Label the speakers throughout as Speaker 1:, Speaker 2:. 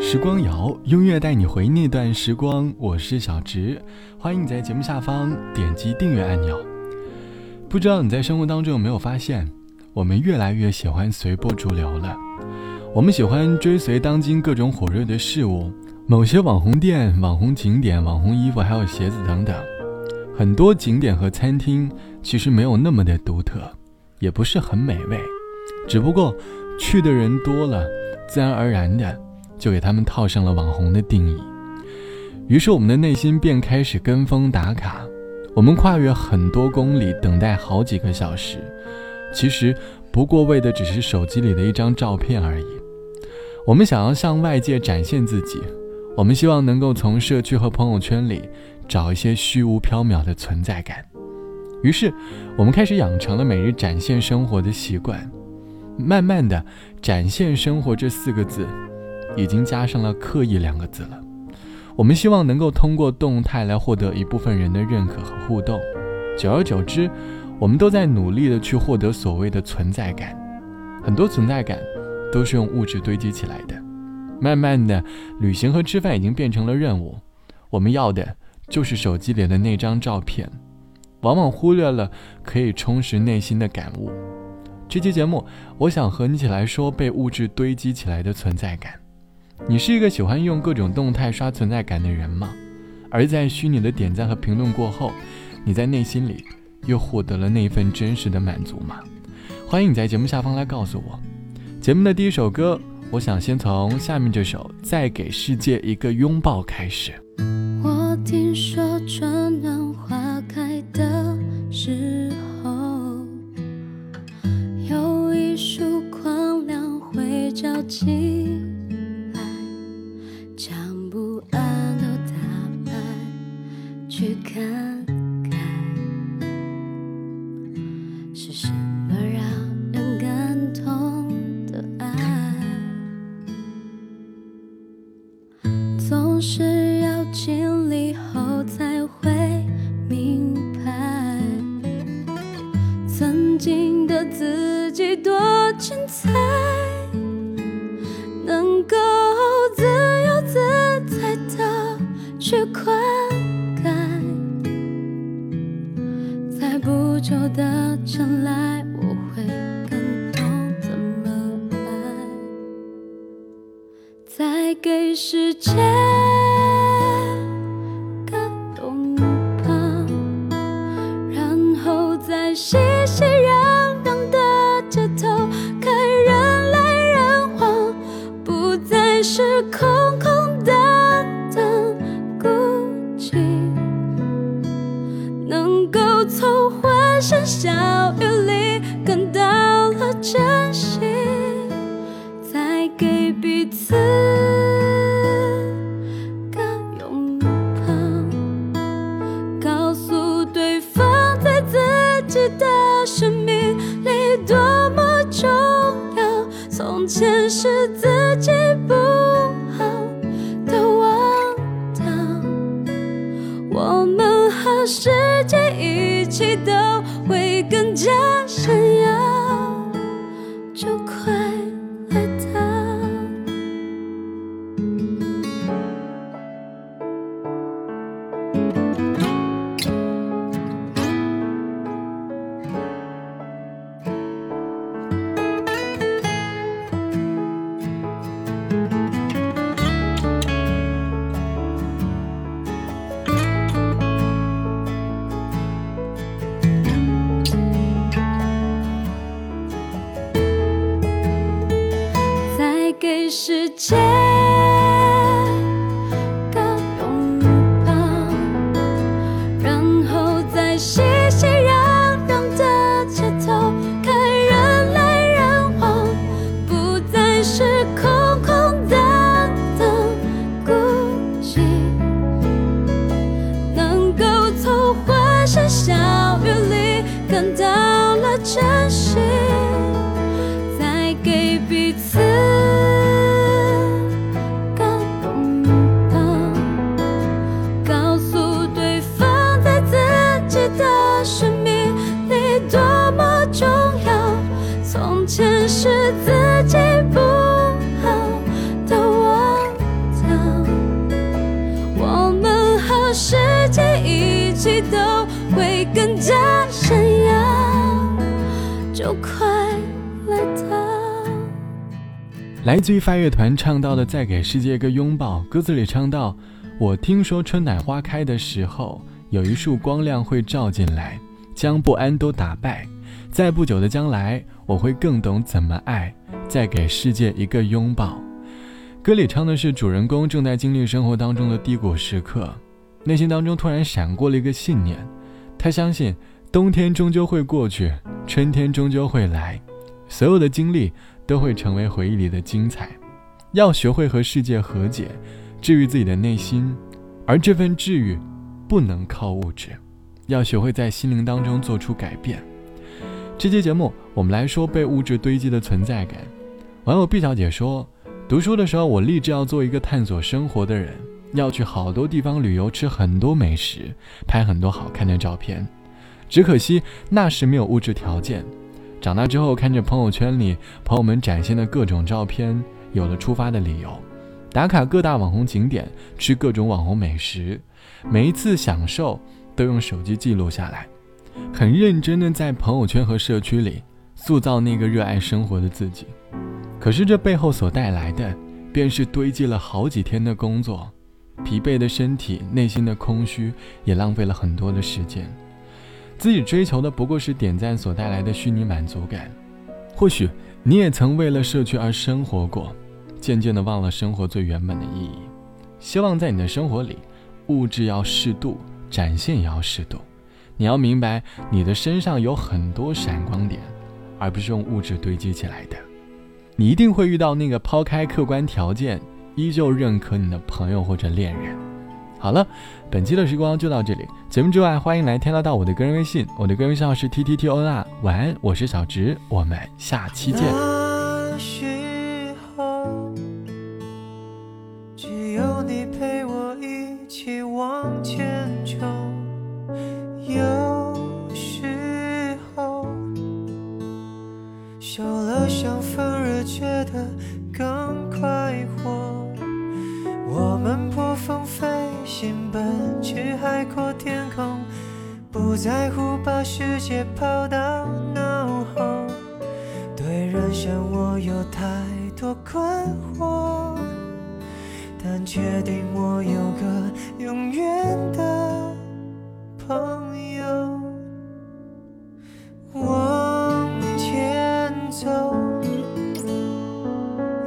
Speaker 1: 时光谣，音乐带你回那段时光。我是小直，欢迎你在节目下方点击订阅按钮。不知道你在生活当中有没有发现，我们越来越喜欢随波逐流了。我们喜欢追随当今各种火热的事物，某些网红店、网红景点、网红衣服，还有鞋子等等。很多景点和餐厅其实没有那么的独特，也不是很美味，只不过去的人多了，自然而然的就给他们套上了网红的定义。于是我们的内心便开始跟风打卡，我们跨越很多公里，等待好几个小时，其实不过为的只是手机里的一张照片而已。我们想要向外界展现自己，我们希望能够从社区和朋友圈里。找一些虚无缥缈的存在感，于是我们开始养成了每日展现生活的习惯。慢慢的，展现生活这四个字，已经加上了刻意两个字了。我们希望能够通过动态来获得一部分人的认可和互动。久而久之，我们都在努力的去获得所谓的存在感。很多存在感都是用物质堆积起来的。慢慢的，旅行和吃饭已经变成了任务。我们要的。就是手机里的那张照片，往往忽略了可以充实内心的感悟。这期节目，我想和你一起来说被物质堆积起来的存在感。你是一个喜欢用各种动态刷存在感的人吗？而在虚拟的点赞和评论过后，你在内心里又获得了那份真实的满足吗？欢迎你在节目下方来告诉我。节目的第一首歌，我想先从下面这首《再给世界一个拥抱》开始。
Speaker 2: 我听说去看看是什么让人感动的爱，总是要经历后才会明白，曾经的。自己多精彩，世界感动吧，然后在熙熙攘攘的街头看人来人往，不再是空空荡荡孤寂，能够从欢声笑语里感到了真实。从前是自己不好的忘掉，我们和世界一起都会更加闪耀，给世界
Speaker 1: 来自于发乐团唱到的《再给世界一个拥抱》，歌词里唱到：“我听说春暖花开的时候，有一束光亮会照进来，将不安都打败。在不久的将来，我会更懂怎么爱，再给世界一个拥抱。”歌里唱的是主人公正在经历生活当中的低谷时刻，内心当中突然闪过了一个信念，他相信冬天终究会过去，春天终究会来，所有的经历。都会成为回忆里的精彩。要学会和世界和解，治愈自己的内心，而这份治愈不能靠物质，要学会在心灵当中做出改变。这期节目我们来说被物质堆积的存在感。网友毕小姐说：“读书的时候，我立志要做一个探索生活的人，要去好多地方旅游，吃很多美食，拍很多好看的照片。只可惜那时没有物质条件。”长大之后，看着朋友圈里朋友们展现的各种照片，有了出发的理由，打卡各大网红景点，吃各种网红美食，每一次享受都用手机记录下来，很认真的在朋友圈和社区里塑造那个热爱生活的自己。可是这背后所带来的，便是堆积了好几天的工作，疲惫的身体，内心的空虚，也浪费了很多的时间。自己追求的不过是点赞所带来的虚拟满足感，或许你也曾为了社区而生活过，渐渐的忘了生活最原本的意义。希望在你的生活里，物质要适度，展现也要适度。你要明白，你的身上有很多闪光点，而不是用物质堆积起来的。你一定会遇到那个抛开客观条件，依旧认可你的朋友或者恋人。好了，本期的时光就到这里。节目之外，欢迎来添加到我的个人微信，我的个人微信号是 t t t o n r。晚安，我是小植，我们下期见。
Speaker 3: 那时候，只有你陪我一起往前在乎把世界抛到脑后。对人生我有太多困惑，但确定我有个永远的朋友。往前走，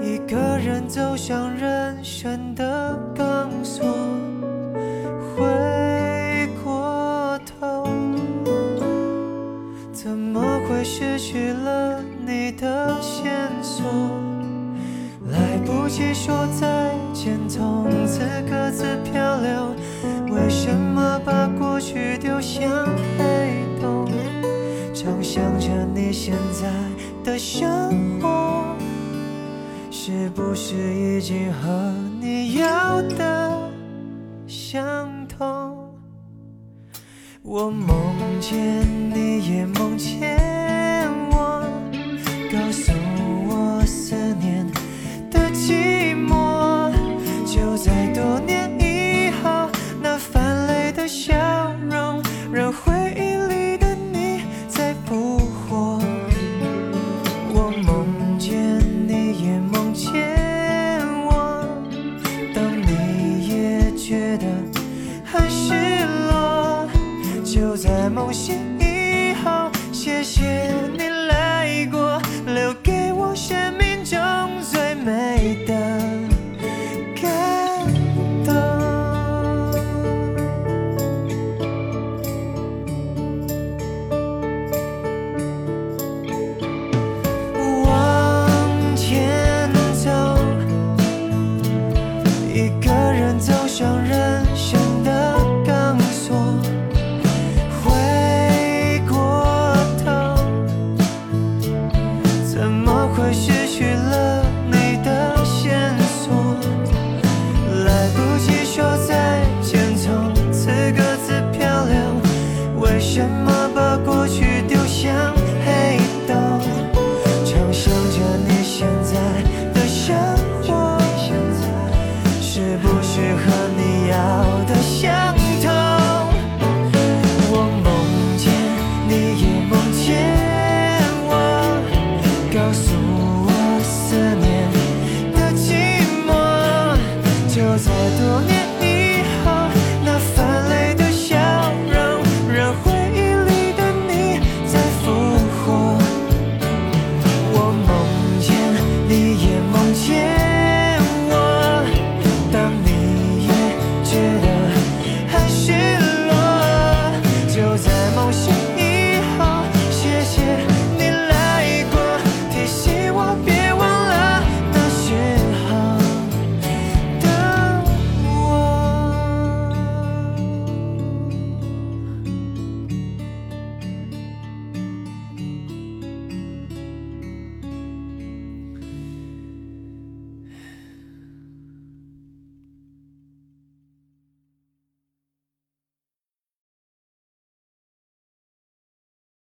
Speaker 3: 一个人走向人生的钢索。失去了你的线索？来不及说再见，从此各自漂流。为什么把过去丢向黑洞？常想着你现在的生活，是不是已经和你要的相同？我梦见你，也梦见某些以后谢谢你